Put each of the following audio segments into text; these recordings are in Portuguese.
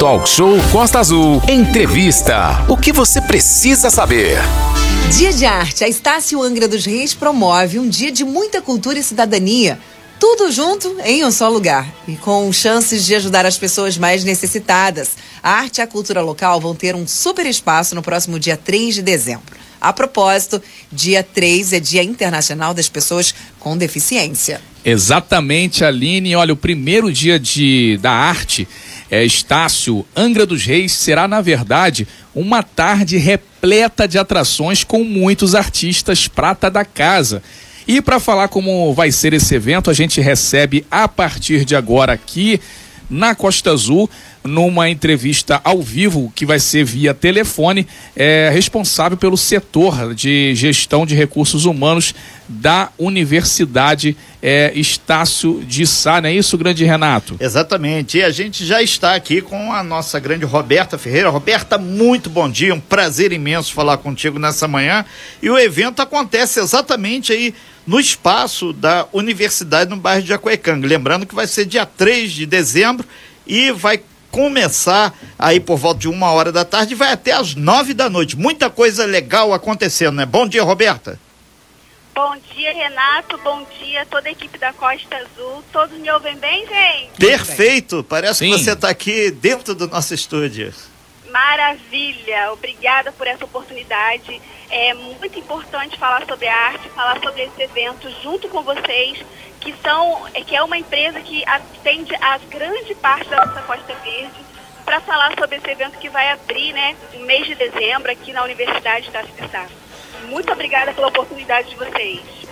Talk Show Costa Azul. Entrevista. O que você precisa saber? Dia de Arte. A Estácio Angra dos Reis promove um dia de muita cultura e cidadania. Tudo junto em um só lugar e com chances de ajudar as pessoas mais necessitadas. A arte e a cultura local vão ter um super espaço no próximo dia 3 de dezembro. A propósito, dia 3 é Dia Internacional das Pessoas com Deficiência. Exatamente, Aline. Olha, o primeiro dia de, da arte, é, Estácio Angra dos Reis, será, na verdade, uma tarde repleta de atrações com muitos artistas prata da casa. E para falar como vai ser esse evento, a gente recebe a partir de agora aqui na Costa Azul, numa entrevista ao vivo, que vai ser via telefone, é responsável pelo setor de gestão de recursos humanos da Universidade é, Estácio de Sá, não é isso, grande Renato? Exatamente, e a gente já está aqui com a nossa grande Roberta Ferreira. Roberta, muito bom dia, um prazer imenso falar contigo nessa manhã. E o evento acontece exatamente aí no espaço da universidade no bairro de Jacuecanga. Lembrando que vai ser dia 3 de dezembro e vai começar aí por volta de uma hora da tarde e vai até às nove da noite. Muita coisa legal acontecendo, né? Bom dia, Roberta. Bom dia, Renato. Bom dia, toda a equipe da Costa Azul. Todos me ouvem bem, gente? Perfeito. Parece Sim. que você está aqui dentro do nosso estúdio. Maravilha, obrigada por essa oportunidade. É muito importante falar sobre a arte, falar sobre esse evento junto com vocês, que são, é, que é uma empresa que atende a grande parte da nossa Costa Verde, para falar sobre esse evento que vai abrir, né, no mês de dezembro aqui na Universidade da Sá. Muito obrigada pela oportunidade de vocês.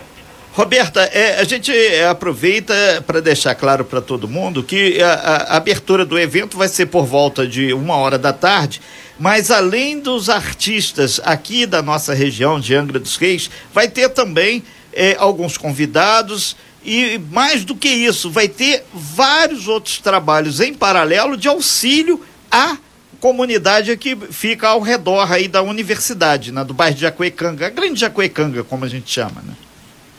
Roberta, é, a gente aproveita para deixar claro para todo mundo que a, a, abertura do evento vai ser por volta de uma hora da tarde, mas além dos artistas aqui da nossa região de Angra dos Reis, vai ter também é, alguns convidados e mais do que isso, vai ter vários outros trabalhos em paralelo de auxílio à comunidade que fica ao redor aí da universidade, né, do bairro de Jacuecanga, a grande Jacuecanga, como a gente chama, né?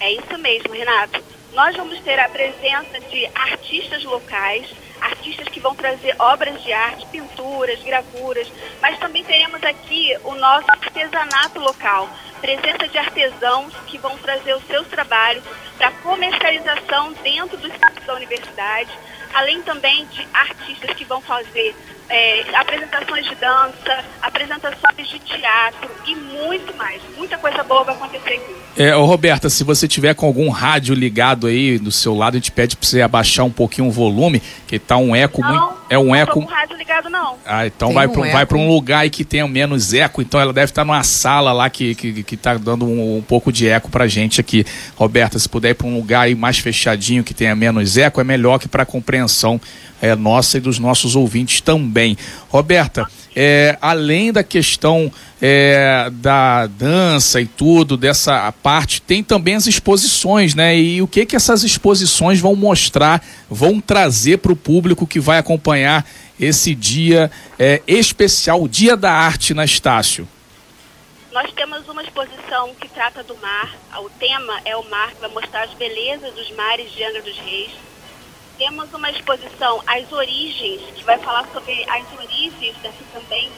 É isso mesmo, Renato. Nós vamos ter a presença de artistas locais, artistas que vão trazer obras de arte, pinturas, gravuras, mas também teremos aqui o nosso artesanato local, presença de artesãos que vão trazer os seus trabalhos para comercialização dentro do espaço da universidade, além também de artistas que vão fazer é, apresentações de dança, apresentações de teatro e muito mais. Muita coisa boa vai acontecer aqui. É, ô Roberta, se você tiver com algum rádio ligado aí do seu lado, a gente pede para você abaixar um pouquinho o volume, que tá um eco não, muito. É um não eco. Não com rádio ligado, não. Ah, então Tem vai um para um lugar aí que tenha menos eco, então ela deve estar numa sala lá que, que, que tá dando um, um pouco de eco pra gente aqui. Roberta, se puder ir para um lugar aí mais fechadinho que tenha menos eco, é melhor que para compreensão é, nossa e dos nossos ouvintes também. Roberta, é, além da questão é, da dança e tudo, dessa parte, tem também as exposições, né? E o que que essas exposições vão mostrar, vão trazer para o público que vai acompanhar esse dia é, especial, o Dia da Arte na Estácio? Nós temos uma exposição que trata do mar. O tema é o mar, que vai mostrar as belezas dos mares de Angra dos Reis temos uma exposição As Origens, que vai falar sobre as origens daqui também,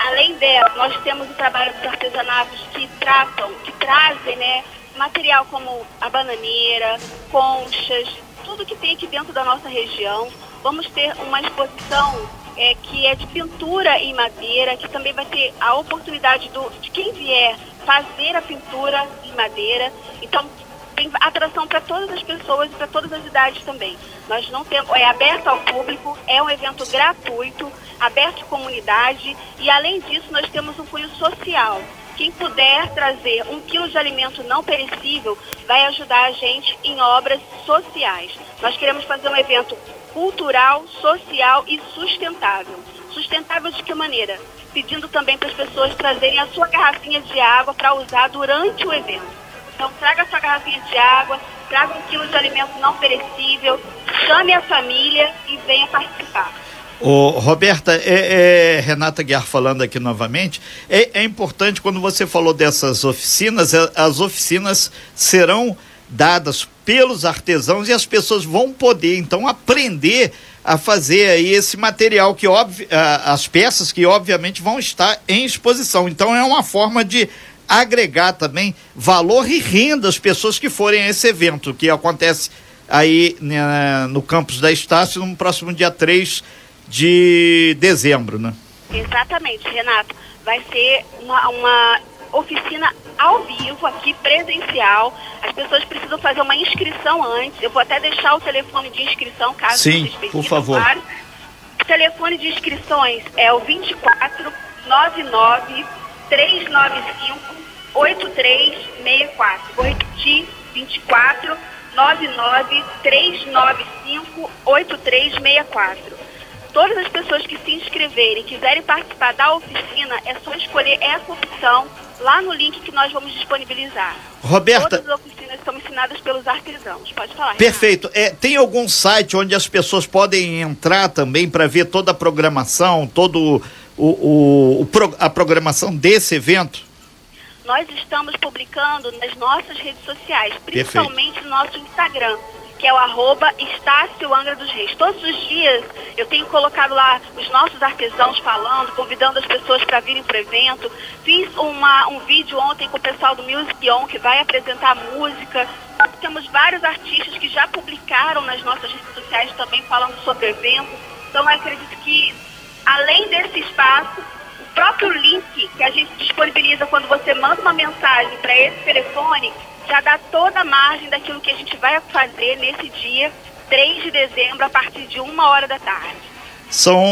Além dela, nós temos o trabalho dos artesanatos que tratam, que trazem né, material como a bananeira, conchas, tudo que tem aqui dentro da nossa região. Vamos ter uma exposição é, que é de pintura em madeira, que também vai ter a oportunidade do, de quem vier fazer a pintura em madeira. Então, tem atração para todas as pessoas e para todas as idades também. Nós não temos, é aberto ao público, é um evento gratuito, aberto à comunidade e além disso nós temos um cunho social. Quem puder trazer um quilo de alimento não perecível vai ajudar a gente em obras sociais. Nós queremos fazer um evento cultural, social e sustentável. Sustentável de que maneira? Pedindo também para as pessoas trazerem a sua garrafinha de água para usar durante o evento. Então traga sua garrafinha de água, traga um quilo de alimento não perecível, chame a família e venha participar. Ô, Roberta, é, é, Renata Guiar falando aqui novamente, é, é, importante quando você falou dessas oficinas, é, as oficinas serão dadas pelos artesãos e as pessoas vão poder então aprender a fazer aí esse material que óbvio, as peças que obviamente vão estar em exposição. Então é uma forma de agregar também valor e renda às pessoas que forem a esse evento que acontece aí né, no campus da Estácio no próximo dia 3 de dezembro, né? Exatamente, Renato. Vai ser uma, uma oficina ao vivo, aqui presencial. As pessoas precisam fazer uma inscrição antes. Eu vou até deixar o telefone de inscrição, caso Sim, vocês por favor. Claro. O telefone de inscrições é o 24 99 395 8364. Vou repetir, 24 99 395 8364 todas as pessoas que se inscreverem, quiserem participar da oficina, é só escolher essa opção lá no link que nós vamos disponibilizar. Roberta. Todas as oficinas são ensinadas pelos artesãos. Pode falar. Perfeito. É, tem algum site onde as pessoas podem entrar também para ver toda a programação, todo o, o, a programação desse evento? Nós estamos publicando nas nossas redes sociais, principalmente Perfeito. no nosso Instagram que é o arroba Estácio Angra dos Reis. Todos os dias eu tenho colocado lá os nossos artesãos falando, convidando as pessoas para virem para o evento. Fiz uma, um vídeo ontem com o pessoal do Music On, que vai apresentar música. Temos vários artistas que já publicaram nas nossas redes sociais também falando sobre o evento. Então eu acredito que, além desse espaço, o próprio link que a gente disponibiliza quando você manda uma mensagem para esse telefone já dá toda a margem daquilo que a gente vai fazer nesse dia, 3 de dezembro, a partir de uma hora da tarde. São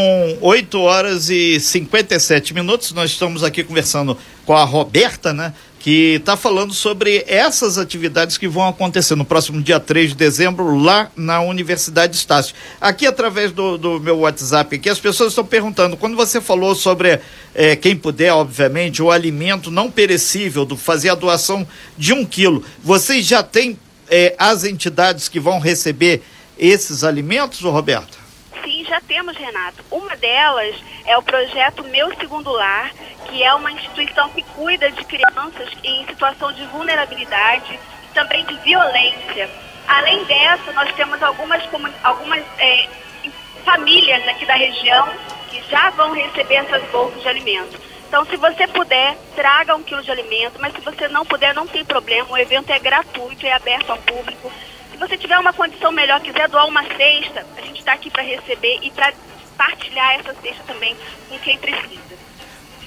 8 horas e 57 minutos. Nós estamos aqui conversando com a Roberta, né? Que está falando sobre essas atividades que vão acontecer no próximo dia 3 de dezembro, lá na Universidade Estácio. Aqui, através do, do meu WhatsApp, aqui, as pessoas estão perguntando, quando você falou sobre é, quem puder, obviamente, o alimento não perecível, do fazer a doação de um quilo, vocês já têm é, as entidades que vão receber esses alimentos, Roberto? Sim, já temos, Renato. Uma delas é o projeto Meu Segundo Lar, que é uma instituição que cuida de crianças em situação de vulnerabilidade e também de violência. Além dessa, nós temos algumas, algumas é, famílias aqui da região que já vão receber essas bolsas de alimento. Então, se você puder, traga um quilo de alimento, mas se você não puder, não tem problema. O evento é gratuito, é aberto ao público. Se você tiver uma condição melhor, quiser doar uma cesta, a gente está aqui para receber e para partilhar essa cesta também com quem precisa.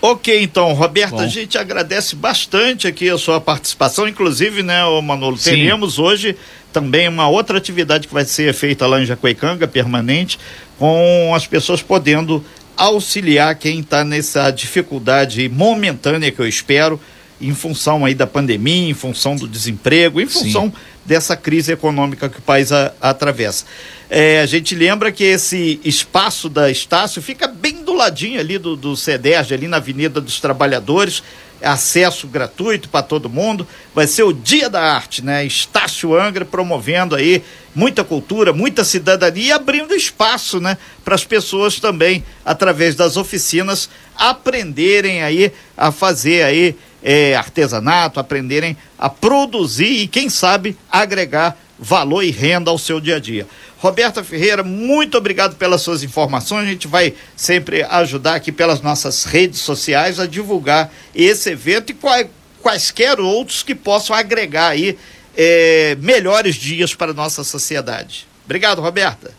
Ok, então, Roberta, Bom. a gente agradece bastante aqui a sua participação, inclusive, né, o Manolo, Sim. teremos hoje também uma outra atividade que vai ser feita lá em Jacuecanga, permanente, com as pessoas podendo auxiliar quem está nessa dificuldade momentânea que eu espero, em função aí da pandemia, em função do desemprego, em função Sim. dessa crise econômica que o país a, atravessa. É, a gente lembra que esse espaço da Estácio fica bem ladinho ali do, do CEDERJ, ali na Avenida dos Trabalhadores, acesso gratuito para todo mundo. Vai ser o Dia da Arte, né? Estácio Angra promovendo aí muita cultura, muita cidadania e abrindo espaço, né, para as pessoas também através das oficinas aprenderem aí a fazer aí é, artesanato, aprenderem a produzir e, quem sabe, agregar valor e renda ao seu dia a dia. Roberta Ferreira, muito obrigado pelas suas informações. A gente vai sempre ajudar aqui pelas nossas redes sociais a divulgar esse evento e quais, quaisquer outros que possam agregar aí é, melhores dias para a nossa sociedade. Obrigado, Roberta.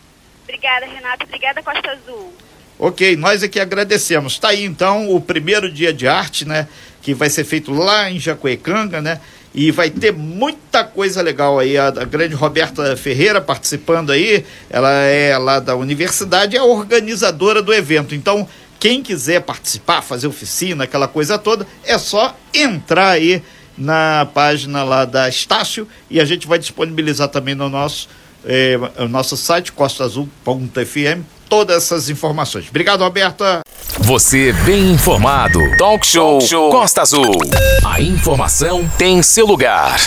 Obrigada, Renata. Obrigada, Costa Azul. Ok, nós aqui agradecemos. Está aí então o primeiro dia de arte, né? Que vai ser feito lá em Jacuecanga, né? E vai ter muita coisa legal aí. A, a, grande Roberta Ferreira participando aí, ela é lá da universidade, é a organizadora do evento. Então, quem quiser participar, fazer oficina, aquela coisa toda, é só entrar aí na página lá da Estácio e a gente vai disponibilizar também no nosso, eh, nosso site costaazul.fm todas essas informações. Obrigado, Roberta. Você bem informado. Talk Show, Talk Show Costa Azul. A informação tem seu lugar.